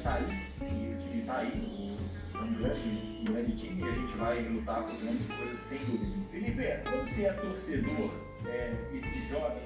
está aí, que, tá aí, é um grande, um grande time e a gente vai lutar por grandes coisas sem dúvida. Felipe, é, quando você é torcedor, é, esse jovem